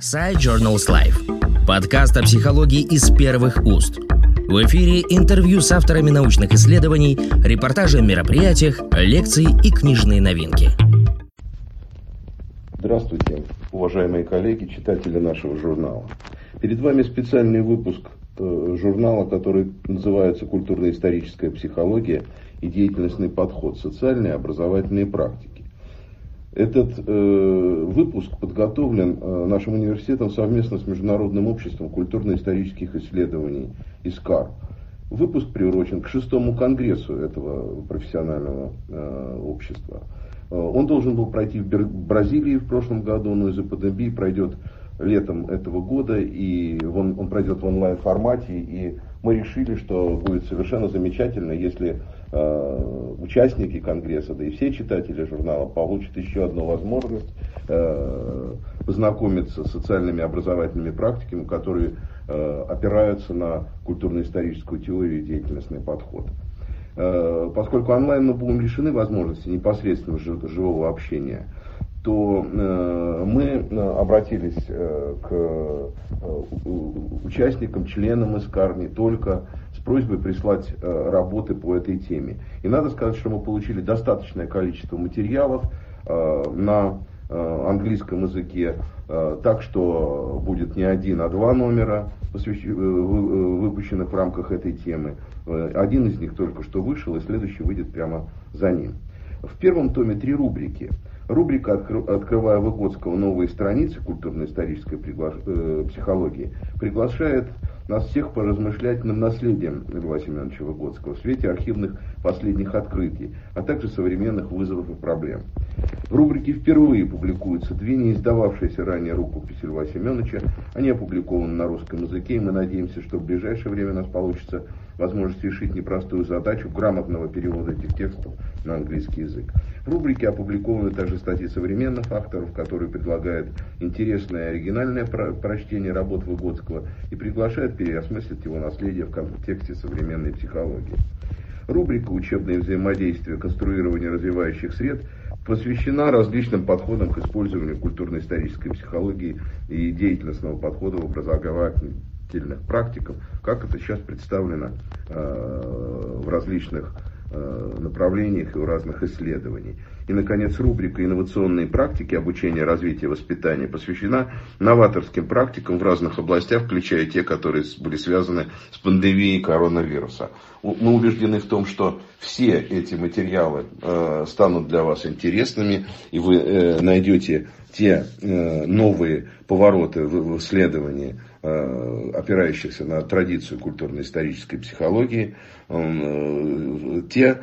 Side Journals Life. Подкаст о психологии из первых уст. В эфире интервью с авторами научных исследований, репортажи о мероприятиях, лекции и книжные новинки. Здравствуйте, уважаемые коллеги, читатели нашего журнала. Перед вами специальный выпуск э, журнала, который называется «Культурно-историческая психология и деятельностный подход. Социальные и образовательные практики». Этот э, выпуск подготовлен э, нашим университетом совместно с Международным обществом культурно-исторических исследований ИСКАР. Выпуск приурочен к шестому конгрессу этого профессионального э, общества. Э, он должен был пройти в Бразилии в прошлом году, но из-за пандемии пройдет летом этого года, и он, он пройдет в онлайн формате, и мы решили, что будет совершенно замечательно, если э, участники Конгресса, да и все читатели журнала получат еще одну возможность э, познакомиться с социальными образовательными практиками, которые э, опираются на культурно-историческую теорию и деятельностный подход. Э, поскольку онлайн мы будем лишены возможности непосредственно живого общения, то э, мы э, обратились э, к э, участникам, членам ИСКАР не только с просьбой прислать э, работы по этой теме. И надо сказать, что мы получили достаточное количество материалов э, на э, английском языке, э, так что будет не один, а два номера, выпущенных в рамках этой темы. Один из них только что вышел, и следующий выйдет прямо за ним. В первом томе три рубрики – Рубрика «Открывая Выгодского. Новые страницы культурно-исторической э, психологии» приглашает нас всех поразмышлять над наследием Льва Семеновича Выгодского в свете архивных последних открытий, а также современных вызовов и проблем. В рубрике впервые публикуются две не издававшиеся ранее рукописи Льва Семеновича. Они опубликованы на русском языке, и мы надеемся, что в ближайшее время у нас получится возможность решить непростую задачу грамотного перевода этих текстов на английский язык. В рубрике опубликованы также статьи современных авторов, которые предлагают интересное оригинальное прочтение работ Выгодского и приглашают переосмыслить его наследие в контексте современной психологии. Рубрика «Учебное взаимодействие. Конструирование развивающих сред» посвящена различным подходам к использованию культурно-исторической психологии и деятельностного подхода в образовательных практиках, как это сейчас представлено э, в различных направлениях и у разных исследований. И, наконец, рубрика «Инновационные практики обучения, развития, воспитания» посвящена новаторским практикам в разных областях, включая те, которые были связаны с пандемией коронавируса. Мы убеждены в том, что все эти материалы э, станут для вас интересными, и вы э, найдете те э, новые повороты в, исследовании, э, опирающихся на традицию культурно-исторической психологии, э, те,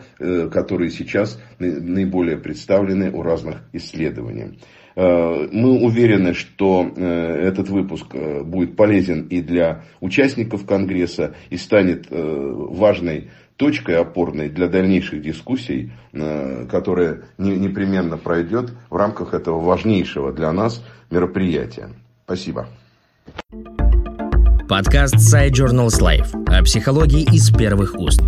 которые сейчас наиболее представлены у разных исследований. Э, мы уверены, что э, этот выпуск э, будет полезен и для участников Конгресса и станет важной точкой опорной для дальнейших дискуссий, которая непременно пройдет в рамках этого важнейшего для нас мероприятия. Спасибо. Подкаст Side Journals Life о психологии из первых уст.